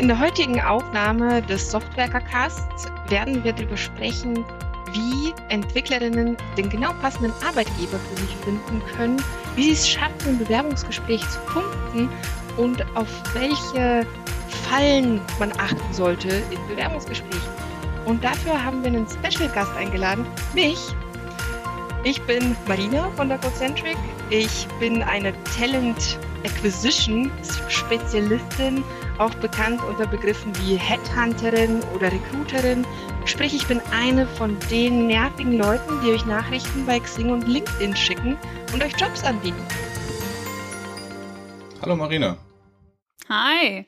In der heutigen Aufnahme des Softwarecasts werden wir darüber sprechen, wie Entwicklerinnen den genau passenden Arbeitgeber für sich finden können, wie sie es schaffen, im Bewerbungsgespräch zu punkten und auf welche Fallen man achten sollte in Bewerbungsgesprächen. Und dafür haben wir einen Special Gast eingeladen, mich. Ich bin Marina von der Gocentric. Ich bin eine Talent Acquisition Spezialistin, auch bekannt unter Begriffen wie Headhunterin oder Recruiterin. Sprich, ich bin eine von den nervigen Leuten, die euch Nachrichten bei Xing und LinkedIn schicken und euch Jobs anbieten. Hallo Marina. Hi.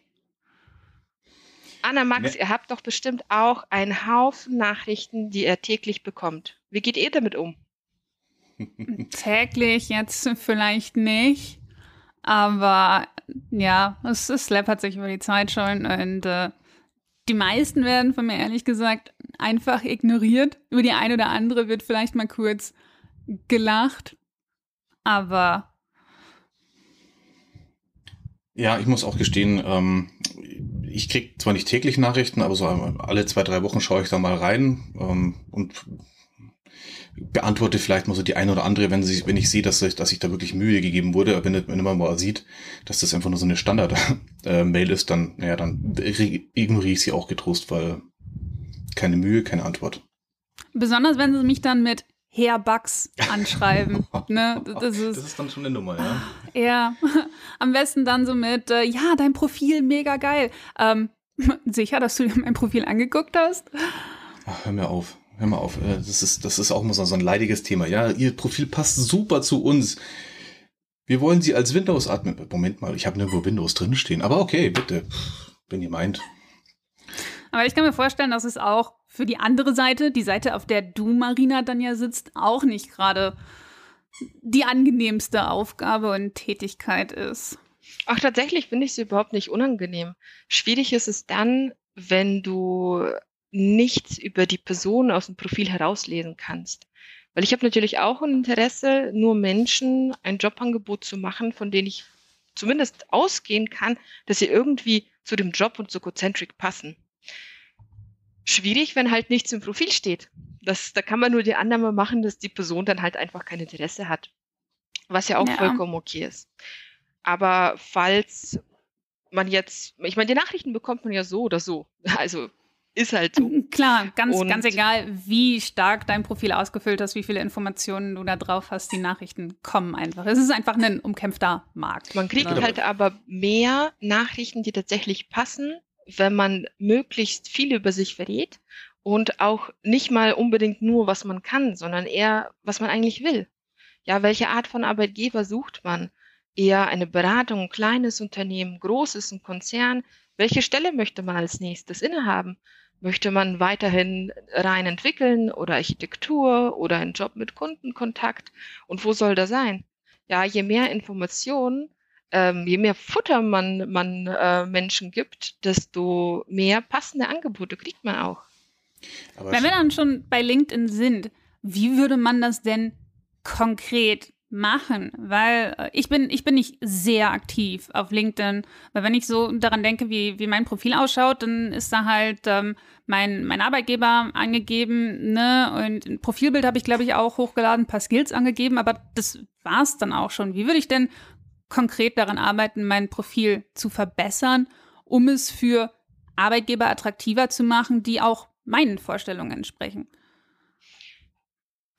Anna, Max, ne ihr habt doch bestimmt auch einen Haufen Nachrichten, die ihr täglich bekommt. Wie geht ihr damit um? täglich jetzt vielleicht nicht. Aber ja, es, es läppert sich über die Zeit schon und äh, die meisten werden von mir ehrlich gesagt einfach ignoriert. Über die eine oder andere wird vielleicht mal kurz gelacht, aber ja, ich muss auch gestehen, ähm, ich krieg zwar nicht täglich Nachrichten, aber so alle zwei, drei Wochen schaue ich da mal rein ähm, und beantworte vielleicht mal so die eine oder andere, wenn, sie, wenn ich sehe, dass, ich, dass sich da wirklich Mühe gegeben wurde. Wenn, wenn man mal sieht, dass das einfach nur so eine Standard-Mail ist, dann, naja, dann ignoriere ich sie auch getrost, weil keine Mühe, keine Antwort. Besonders wenn sie mich dann mit Herr Bugs anschreiben. ne? das, ist, das ist dann schon eine Nummer, ja. Ja, am besten dann so mit, äh, ja, dein Profil mega geil. Ähm, sicher, dass du dir mein Profil angeguckt hast? Ach, hör mir auf hör mal auf, äh, das ist, das ist auch immer so ein leidiges Thema. Ja, ihr Profil passt super zu uns. Wir wollen sie als Windows-Admin. Moment mal, ich habe nirgendwo Windows drinstehen. Aber okay, bitte, wenn ihr meint. Aber ich kann mir vorstellen, dass es auch für die andere Seite, die Seite, auf der du, Marina, dann ja sitzt, auch nicht gerade die angenehmste Aufgabe und Tätigkeit ist. Ach, tatsächlich finde ich es überhaupt nicht unangenehm. Schwierig ist es dann, wenn du nichts über die Person aus dem Profil herauslesen kannst. Weil ich habe natürlich auch ein Interesse, nur Menschen ein Jobangebot zu machen, von denen ich zumindest ausgehen kann, dass sie irgendwie zu dem Job und zu Cocentric passen. Schwierig, wenn halt nichts im Profil steht. Das, da kann man nur die Annahme machen, dass die Person dann halt einfach kein Interesse hat. Was ja auch ja. vollkommen okay ist. Aber falls man jetzt, ich meine, die Nachrichten bekommt man ja so oder so. Also ist halt so. Klar, ganz, und ganz egal, wie stark dein Profil ausgefüllt hast, wie viele Informationen du da drauf hast, die Nachrichten kommen einfach. Es ist einfach ein umkämpfter Markt. Man kriegt ne? halt aber mehr Nachrichten, die tatsächlich passen, wenn man möglichst viel über sich verrät und auch nicht mal unbedingt nur, was man kann, sondern eher, was man eigentlich will. Ja, welche Art von Arbeitgeber sucht man? Eher eine Beratung, ein kleines Unternehmen, großes, ein Konzern? Welche Stelle möchte man als nächstes innehaben? Möchte man weiterhin rein entwickeln oder Architektur oder einen Job mit Kundenkontakt? Und wo soll der sein? Ja, je mehr Informationen, ähm, je mehr Futter man, man äh, Menschen gibt, desto mehr passende Angebote kriegt man auch. Aber Wenn wir dann schon bei LinkedIn sind, wie würde man das denn konkret machen, weil äh, ich bin, ich bin nicht sehr aktiv auf LinkedIn, weil wenn ich so daran denke, wie, wie mein Profil ausschaut, dann ist da halt ähm, mein, mein Arbeitgeber angegeben, ne, und ein Profilbild habe ich, glaube ich, auch hochgeladen, ein paar Skills angegeben, aber das war's dann auch schon. Wie würde ich denn konkret daran arbeiten, mein Profil zu verbessern, um es für Arbeitgeber attraktiver zu machen, die auch meinen Vorstellungen entsprechen?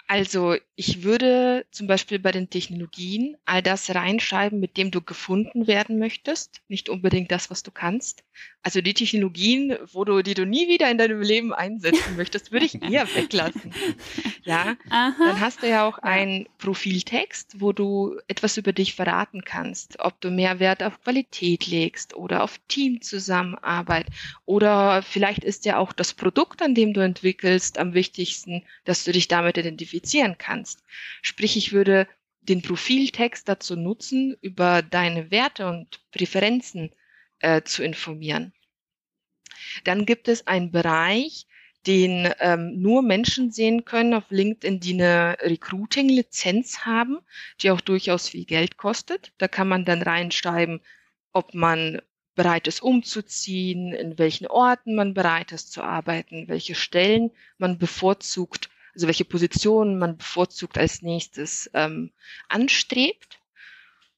Also ich würde zum Beispiel bei den Technologien all das reinschreiben, mit dem du gefunden werden möchtest, nicht unbedingt das, was du kannst. Also die Technologien, wo du, die du nie wieder in deinem Leben einsetzen möchtest, würde ich eher weglassen. Ja, Aha. dann hast du ja auch einen Profiltext, wo du etwas über dich verraten kannst, ob du mehr Wert auf Qualität legst oder auf Teamzusammenarbeit oder vielleicht ist ja auch das Produkt, an dem du entwickelst, am wichtigsten, dass du dich damit identifizierst identifizieren kannst. Sprich, ich würde den Profiltext dazu nutzen, über deine Werte und Präferenzen äh, zu informieren. Dann gibt es einen Bereich, den ähm, nur Menschen sehen können auf LinkedIn, die eine Recruiting-Lizenz haben, die auch durchaus viel Geld kostet. Da kann man dann reinschreiben, ob man bereit ist umzuziehen, in welchen Orten man bereit ist zu arbeiten, welche Stellen man bevorzugt, also welche Positionen man bevorzugt als nächstes ähm, anstrebt.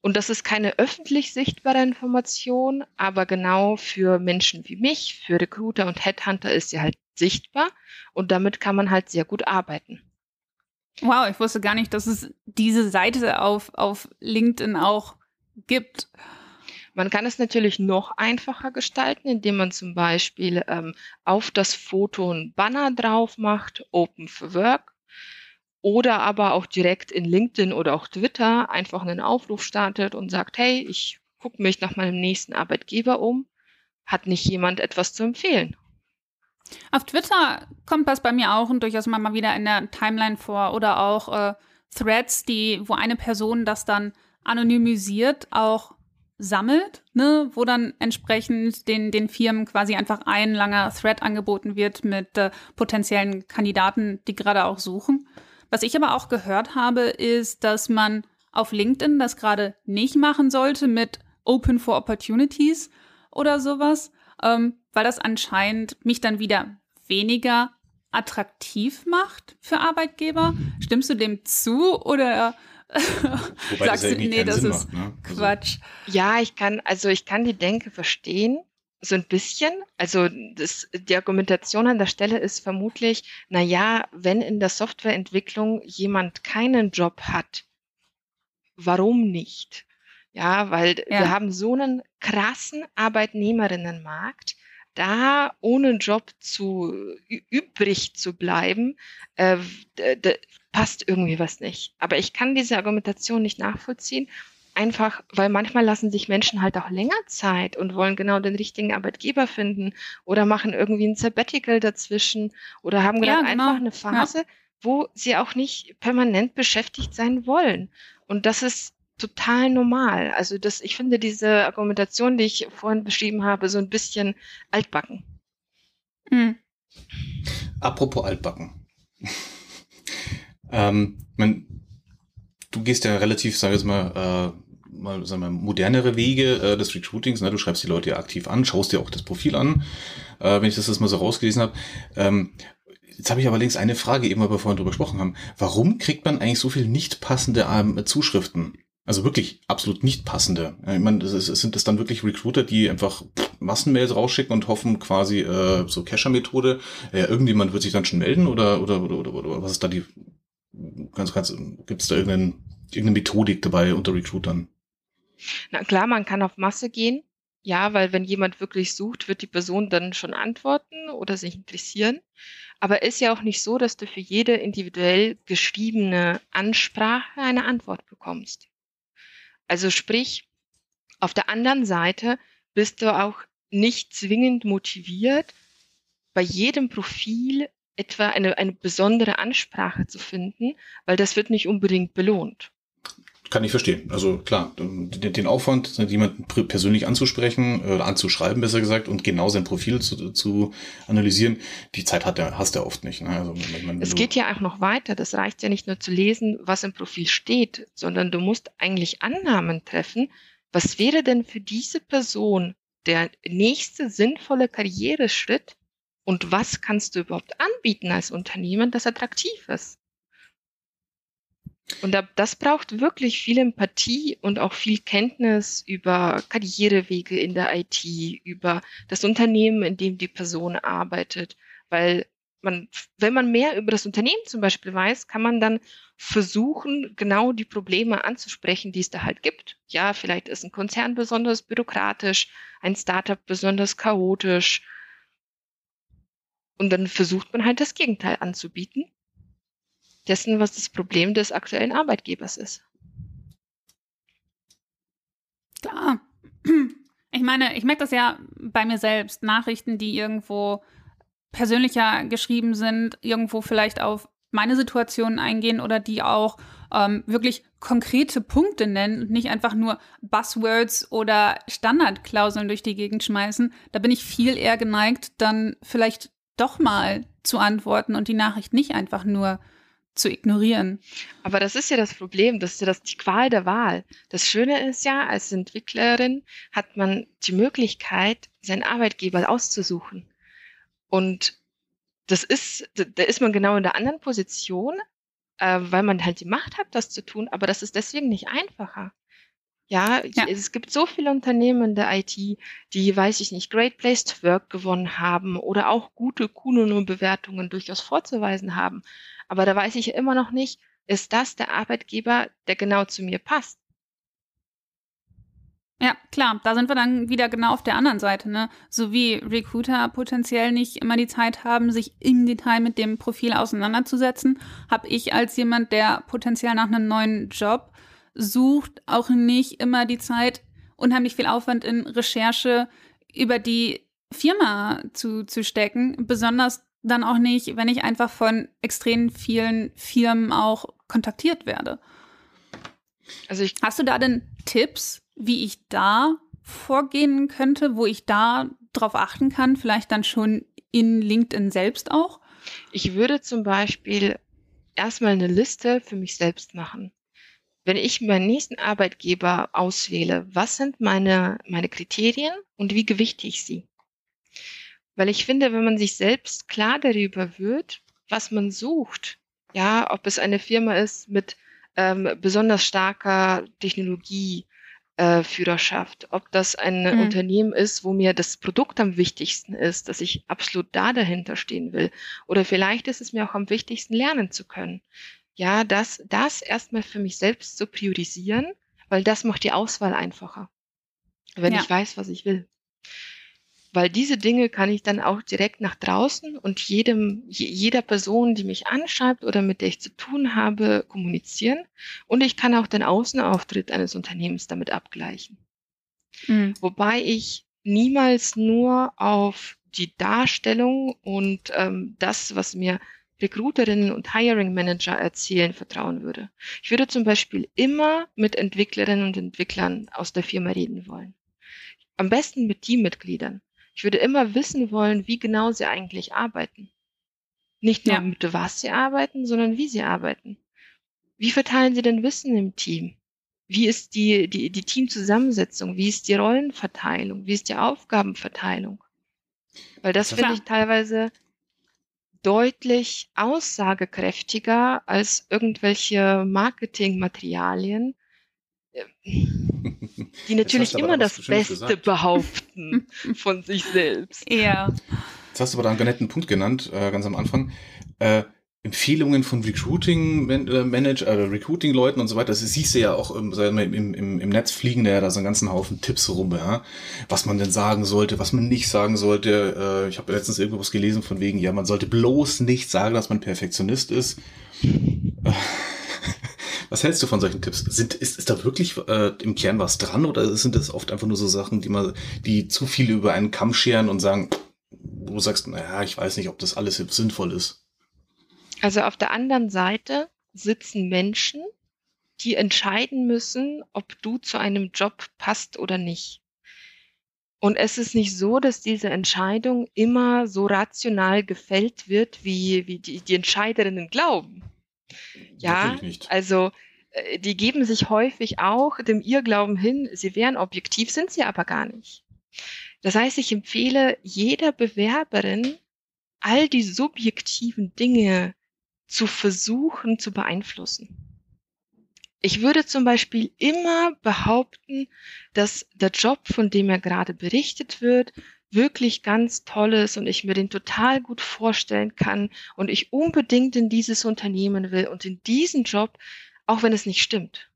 Und das ist keine öffentlich sichtbare Information, aber genau für Menschen wie mich, für Recruiter und Headhunter ist sie halt sichtbar und damit kann man halt sehr gut arbeiten. Wow, ich wusste gar nicht, dass es diese Seite auf, auf LinkedIn auch gibt. Man kann es natürlich noch einfacher gestalten, indem man zum Beispiel ähm, auf das Foto ein Banner drauf macht, Open for Work. Oder aber auch direkt in LinkedIn oder auch Twitter einfach einen Aufruf startet und sagt, hey, ich gucke mich nach meinem nächsten Arbeitgeber um. Hat nicht jemand etwas zu empfehlen? Auf Twitter kommt das bei mir auch und durchaus mal wieder in der Timeline vor oder auch äh, Threads, die, wo eine Person das dann anonymisiert auch sammelt, ne, wo dann entsprechend den, den Firmen quasi einfach ein langer Thread angeboten wird mit äh, potenziellen Kandidaten, die gerade auch suchen. Was ich aber auch gehört habe, ist, dass man auf LinkedIn das gerade nicht machen sollte mit Open for Opportunities oder sowas, ähm, weil das anscheinend mich dann wieder weniger attraktiv macht für Arbeitgeber. Stimmst du dem zu oder Wobei Sagst das ja du, nee, das Sinn ist macht, ne? Also Quatsch. Ja, ich kann, also ich kann die Denke verstehen, so ein bisschen. Also das, die Argumentation an der Stelle ist vermutlich, na ja, wenn in der Softwareentwicklung jemand keinen Job hat, warum nicht? Ja, weil ja. wir haben so einen krassen Arbeitnehmerinnenmarkt, da ohne Job zu übrig zu bleiben, äh, passt irgendwie was nicht. Aber ich kann diese Argumentation nicht nachvollziehen, einfach weil manchmal lassen sich Menschen halt auch länger Zeit und wollen genau den richtigen Arbeitgeber finden oder machen irgendwie ein Sabbatical dazwischen oder haben ja, genau. einfach eine Phase, ja. wo sie auch nicht permanent beschäftigt sein wollen. Und das ist total normal. Also das, ich finde diese Argumentation, die ich vorhin beschrieben habe, so ein bisschen altbacken. Mhm. Apropos altbacken. Ähm, man, du gehst ja relativ, sag ich mal, äh, mal, sagen wir, modernere Wege äh, des Recruitings. Ne? Du schreibst die Leute ja aktiv an, schaust dir auch das Profil an, äh, wenn ich das, das mal so rausgelesen habe. Ähm, jetzt habe ich aber links eine Frage, eben weil wir vorhin drüber gesprochen haben. Warum kriegt man eigentlich so viel nicht passende ähm, Zuschriften? Also wirklich absolut nicht passende. Ich meine, sind das dann wirklich Recruiter, die einfach Massenmails rausschicken und hoffen quasi äh, so Cacher-Methode, äh, irgendjemand wird sich dann schon melden oder, oder, oder, oder, oder was ist da die ganz, ganz, gibt es da irgendeine, irgendeine Methodik dabei unter Recruitern? Na klar, man kann auf Masse gehen. Ja, weil wenn jemand wirklich sucht, wird die Person dann schon antworten oder sich interessieren. Aber ist ja auch nicht so, dass du für jede individuell geschriebene Ansprache eine Antwort bekommst. Also sprich, auf der anderen Seite bist du auch nicht zwingend motiviert, bei jedem Profil etwa eine, eine besondere Ansprache zu finden, weil das wird nicht unbedingt belohnt. Kann ich verstehen. Also klar, den Aufwand, jemanden persönlich anzusprechen, oder anzuschreiben, besser gesagt, und genau sein Profil zu, zu analysieren, die Zeit hat der, hast du oft nicht. Ne? Also, wenn, wenn es geht ja auch noch weiter. Das reicht ja nicht nur zu lesen, was im Profil steht, sondern du musst eigentlich Annahmen treffen. Was wäre denn für diese Person der nächste sinnvolle Karriereschritt, und was kannst du überhaupt anbieten als Unternehmen, das attraktiv ist? Und das braucht wirklich viel Empathie und auch viel Kenntnis über Karrierewege in der IT, über das Unternehmen, in dem die Person arbeitet. Weil man, wenn man mehr über das Unternehmen zum Beispiel weiß, kann man dann versuchen, genau die Probleme anzusprechen, die es da halt gibt. Ja, vielleicht ist ein Konzern besonders bürokratisch, ein Startup besonders chaotisch, und dann versucht man halt das Gegenteil anzubieten, dessen, was das Problem des aktuellen Arbeitgebers ist. Klar. Ich meine, ich merke das ja bei mir selbst. Nachrichten, die irgendwo persönlicher geschrieben sind, irgendwo vielleicht auf meine Situation eingehen oder die auch ähm, wirklich konkrete Punkte nennen und nicht einfach nur Buzzwords oder Standardklauseln durch die Gegend schmeißen, da bin ich viel eher geneigt, dann vielleicht doch mal zu antworten und die Nachricht nicht einfach nur zu ignorieren. Aber das ist ja das Problem, das ist ja das, die Qual der Wahl. Das Schöne ist ja, als Entwicklerin hat man die Möglichkeit, seinen Arbeitgeber auszusuchen. Und das ist, da ist man genau in der anderen Position, äh, weil man halt die Macht hat, das zu tun, aber das ist deswegen nicht einfacher. Ja, ja, es gibt so viele Unternehmen in der IT, die, weiß ich nicht, Great Place to Work gewonnen haben oder auch gute Kununu-Bewertungen durchaus vorzuweisen haben. Aber da weiß ich immer noch nicht, ist das der Arbeitgeber, der genau zu mir passt? Ja, klar, da sind wir dann wieder genau auf der anderen Seite, ne? So wie Recruiter potenziell nicht immer die Zeit haben, sich im Detail mit dem Profil auseinanderzusetzen, habe ich als jemand, der potenziell nach einem neuen Job sucht, auch nicht immer die Zeit, unheimlich viel Aufwand in Recherche über die Firma zu, zu stecken, besonders dann auch nicht, wenn ich einfach von extrem vielen Firmen auch kontaktiert werde. Also Hast du da denn Tipps, wie ich da vorgehen könnte, wo ich da drauf achten kann, vielleicht dann schon in LinkedIn selbst auch? Ich würde zum Beispiel erstmal eine Liste für mich selbst machen. Wenn ich meinen nächsten Arbeitgeber auswähle, was sind meine, meine Kriterien und wie gewichte ich sie? Weil ich finde, wenn man sich selbst klar darüber wird, was man sucht, ja, ob es eine Firma ist mit ähm, besonders starker Technologie, äh, ob das ein mhm. Unternehmen ist, wo mir das Produkt am wichtigsten ist, dass ich absolut da dahinter stehen will. Oder vielleicht ist es mir auch am wichtigsten, lernen zu können. Ja, das, das erstmal für mich selbst zu priorisieren, weil das macht die Auswahl einfacher. Wenn ja. ich weiß, was ich will weil diese Dinge kann ich dann auch direkt nach draußen und jedem, jeder Person, die mich anschreibt oder mit der ich zu tun habe, kommunizieren. Und ich kann auch den Außenauftritt eines Unternehmens damit abgleichen. Mhm. Wobei ich niemals nur auf die Darstellung und ähm, das, was mir Recruiterinnen und Hiring Manager erzählen, vertrauen würde. Ich würde zum Beispiel immer mit Entwicklerinnen und Entwicklern aus der Firma reden wollen. Am besten mit Teammitgliedern. Ich würde immer wissen wollen, wie genau sie eigentlich arbeiten. Nicht nur ja. mit was sie arbeiten, sondern wie sie arbeiten. Wie verteilen sie denn Wissen im Team? Wie ist die, die, die Teamzusammensetzung? Wie ist die Rollenverteilung? Wie ist die Aufgabenverteilung? Weil das finde ich teilweise deutlich aussagekräftiger als irgendwelche Marketingmaterialien, die natürlich immer das Beste gesagt. behaupten von sich selbst. Ja. Jetzt hast du aber da einen netten Punkt genannt, äh, ganz am Anfang. Äh, Empfehlungen von Recruiting äh, Manager, äh, Recruiting Leuten und so weiter. Das siehst du ja auch im, im, im, im Netz fliegen da ja da so einen ganzen Haufen Tipps rum, ja. Was man denn sagen sollte, was man nicht sagen sollte. Äh, ich habe letztens irgendwo was gelesen von wegen, ja, man sollte bloß nicht sagen, dass man Perfektionist ist. Was hältst du von solchen Tipps? Sind, ist, ist da wirklich äh, im Kern was dran oder sind das oft einfach nur so Sachen, die man, die zu viel über einen Kamm scheren und sagen, wo du sagst, naja, ich weiß nicht, ob das alles sinnvoll ist? Also auf der anderen Seite sitzen Menschen, die entscheiden müssen, ob du zu einem Job passt oder nicht. Und es ist nicht so, dass diese Entscheidung immer so rational gefällt wird, wie, wie die, die Entscheiderinnen glauben. Ja, also äh, die geben sich häufig auch dem Irrglauben hin, sie wären objektiv, sind sie aber gar nicht. Das heißt, ich empfehle jeder Bewerberin, all die subjektiven Dinge zu versuchen zu beeinflussen. Ich würde zum Beispiel immer behaupten, dass der Job, von dem er gerade berichtet wird, wirklich ganz toll ist und ich mir den total gut vorstellen kann und ich unbedingt in dieses Unternehmen will und in diesen Job, auch wenn es nicht stimmt.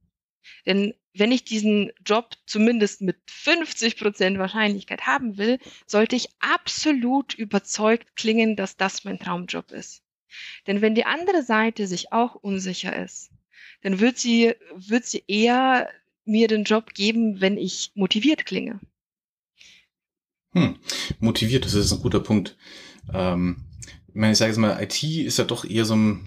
Denn wenn ich diesen Job zumindest mit 50 Prozent Wahrscheinlichkeit haben will, sollte ich absolut überzeugt klingen, dass das mein Traumjob ist. Denn wenn die andere Seite sich auch unsicher ist, dann wird sie, wird sie eher mir den Job geben, wenn ich motiviert klinge. Hm. Motiviert, das ist ein guter Punkt. Ähm, ich meine, ich sage jetzt mal, IT ist ja doch eher so ein,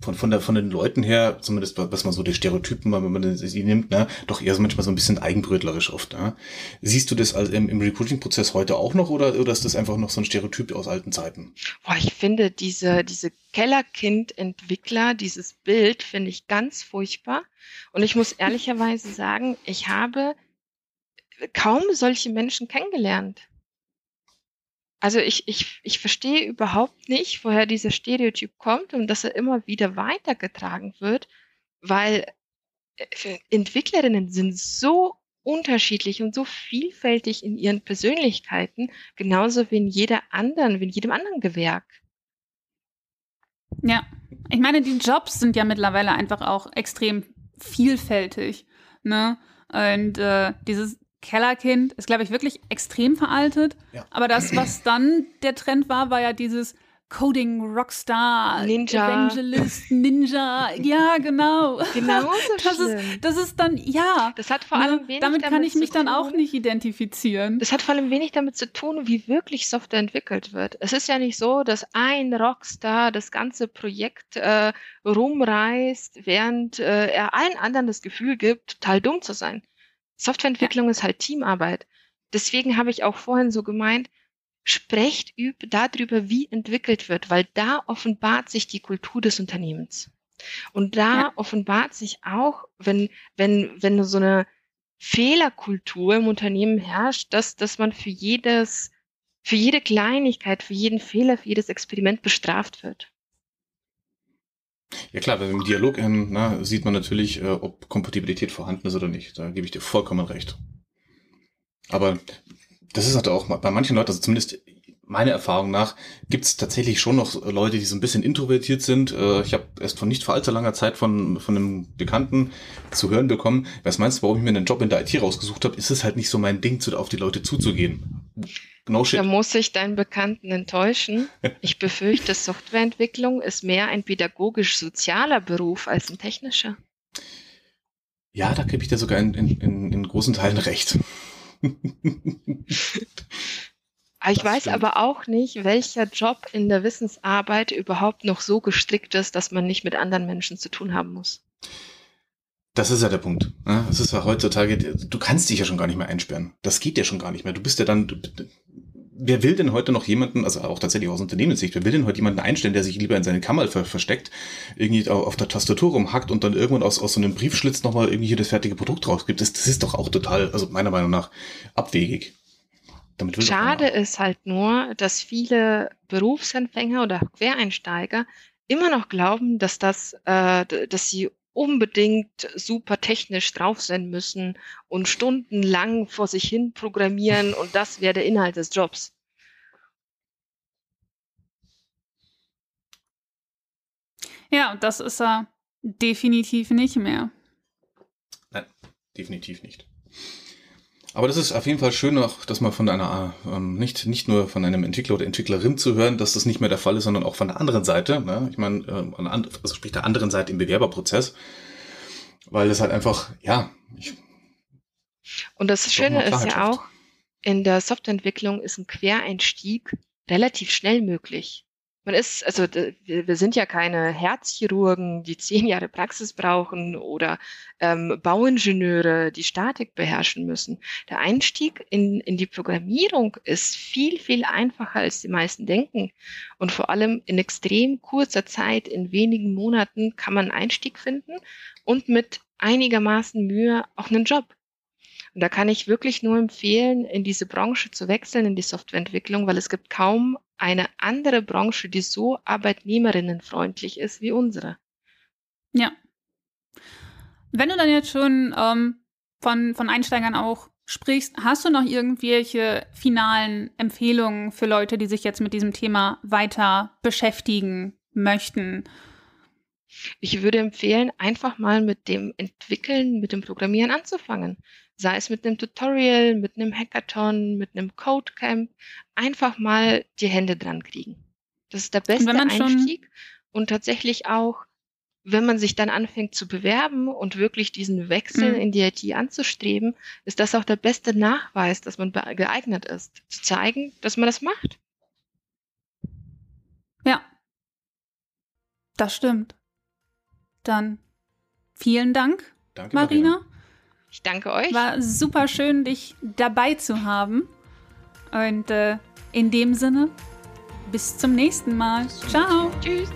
von, von, der, von den Leuten her, zumindest was man so die Stereotypen, wenn man sie nimmt, ne, doch eher so manchmal so ein bisschen eigenbrötlerisch oft. Ne? Siehst du das im, im Recruiting-Prozess heute auch noch oder, oder ist das einfach noch so ein Stereotyp aus alten Zeiten? Boah, ich finde diese, diese Kellerkind-Entwickler, dieses Bild finde ich ganz furchtbar. Und ich muss ehrlicherweise sagen, ich habe kaum solche Menschen kennengelernt. Also ich, ich, ich verstehe überhaupt nicht, woher dieser Stereotyp kommt und dass er immer wieder weitergetragen wird, weil äh, Entwicklerinnen sind so unterschiedlich und so vielfältig in ihren Persönlichkeiten, genauso wie in jeder anderen, wie in jedem anderen Gewerk. Ja, ich meine, die Jobs sind ja mittlerweile einfach auch extrem vielfältig. Ne? Und äh, dieses Kellerkind ist, glaube ich, wirklich extrem veraltet. Ja. Aber das, was dann der Trend war, war ja dieses Coding Rockstar, Ninja. Evangelist, Ninja. Ja, genau. Genau so das ist, das ist dann, ja. Das hat vor ne, allem wenig Damit kann ich mich dann auch nicht identifizieren. Das hat vor allem wenig damit zu tun, wie wirklich Software entwickelt wird. Es ist ja nicht so, dass ein Rockstar das ganze Projekt äh, rumreißt, während äh, er allen anderen das Gefühl gibt, total dumm zu sein. Softwareentwicklung ja. ist halt Teamarbeit. Deswegen habe ich auch vorhin so gemeint, sprecht üb darüber, wie entwickelt wird, weil da offenbart sich die Kultur des Unternehmens. Und da ja. offenbart sich auch, wenn, wenn, wenn so eine Fehlerkultur im Unternehmen herrscht, dass, dass man für jedes, für jede Kleinigkeit, für jeden Fehler, für jedes Experiment bestraft wird. Ja klar, im Dialog ähm, na, sieht man natürlich, äh, ob Kompatibilität vorhanden ist oder nicht. Da gebe ich dir vollkommen recht. Aber das ist halt auch bei manchen Leuten, also zumindest meiner Erfahrung nach, gibt es tatsächlich schon noch Leute, die so ein bisschen introvertiert sind. Äh, ich habe erst von nicht vor allzu langer Zeit von, von einem Bekannten zu hören bekommen, was meinst du, warum ich mir einen Job in der IT rausgesucht habe, ist es halt nicht so mein Ding, zu, auf die Leute zuzugehen. No shit. Da muss ich deinen Bekannten enttäuschen. Ich befürchte, Softwareentwicklung ist mehr ein pädagogisch-sozialer Beruf als ein technischer. Ja, da gebe ich dir sogar in, in, in großen Teilen recht. Ich weiß stimmt. aber auch nicht, welcher Job in der Wissensarbeit überhaupt noch so gestrickt ist, dass man nicht mit anderen Menschen zu tun haben muss. Das ist ja der Punkt. Ne? Das ist ja heutzutage, du kannst dich ja schon gar nicht mehr einsperren. Das geht ja schon gar nicht mehr. Du bist ja dann, du, wer will denn heute noch jemanden, also auch tatsächlich aus Unternehmenssicht, wer will denn heute jemanden einstellen, der sich lieber in seine Kammer ver versteckt, irgendwie auf der Tastatur rumhackt und dann irgendwann aus, aus so einem Briefschlitz nochmal irgendwie hier das fertige Produkt rausgibt? Das, das ist doch auch total, also meiner Meinung nach, abwegig. Schade ist halt nur, dass viele Berufsanfänger oder Quereinsteiger immer noch glauben, dass das, äh, dass sie unbedingt super technisch drauf sein müssen und stundenlang vor sich hin programmieren und das wäre der Inhalt des Jobs. Ja, das ist er definitiv nicht mehr. Nein, definitiv nicht. Aber das ist auf jeden Fall schön, auch, dass man von einer, ähm, nicht, nicht nur von einem Entwickler oder Entwicklerin zu hören, dass das nicht mehr der Fall ist, sondern auch von der anderen Seite. Ne? Ich meine, äh, also sprich der anderen Seite im Bewerberprozess. Weil es halt einfach, ja. Ich, Und das Schöne ist ja auch, in der Softwareentwicklung ist ein Quereinstieg relativ schnell möglich. Man ist, also wir sind ja keine Herzchirurgen, die zehn Jahre Praxis brauchen oder ähm, Bauingenieure, die Statik beherrschen müssen. Der Einstieg in, in die Programmierung ist viel, viel einfacher, als die meisten denken. Und vor allem in extrem kurzer Zeit, in wenigen Monaten, kann man einen Einstieg finden und mit einigermaßen Mühe auch einen Job. Und da kann ich wirklich nur empfehlen, in diese Branche zu wechseln, in die Softwareentwicklung, weil es gibt kaum eine andere Branche, die so arbeitnehmerinnenfreundlich ist wie unsere. Ja. Wenn du dann jetzt schon ähm, von, von Einsteigern auch sprichst, hast du noch irgendwelche finalen Empfehlungen für Leute, die sich jetzt mit diesem Thema weiter beschäftigen möchten? Ich würde empfehlen, einfach mal mit dem Entwickeln, mit dem Programmieren anzufangen sei es mit einem Tutorial, mit einem Hackathon, mit einem Codecamp, einfach mal die Hände dran kriegen. Das ist der beste Einstieg und tatsächlich auch, wenn man sich dann anfängt zu bewerben und wirklich diesen Wechsel mhm. in die IT anzustreben, ist das auch der beste Nachweis, dass man geeignet ist, zu zeigen, dass man das macht. Ja, das stimmt. Dann vielen Dank, Danke, Marina. Marina. Ich danke euch. War super schön, dich dabei zu haben. Und äh, in dem Sinne, bis zum nächsten Mal. Ciao. Tschüss.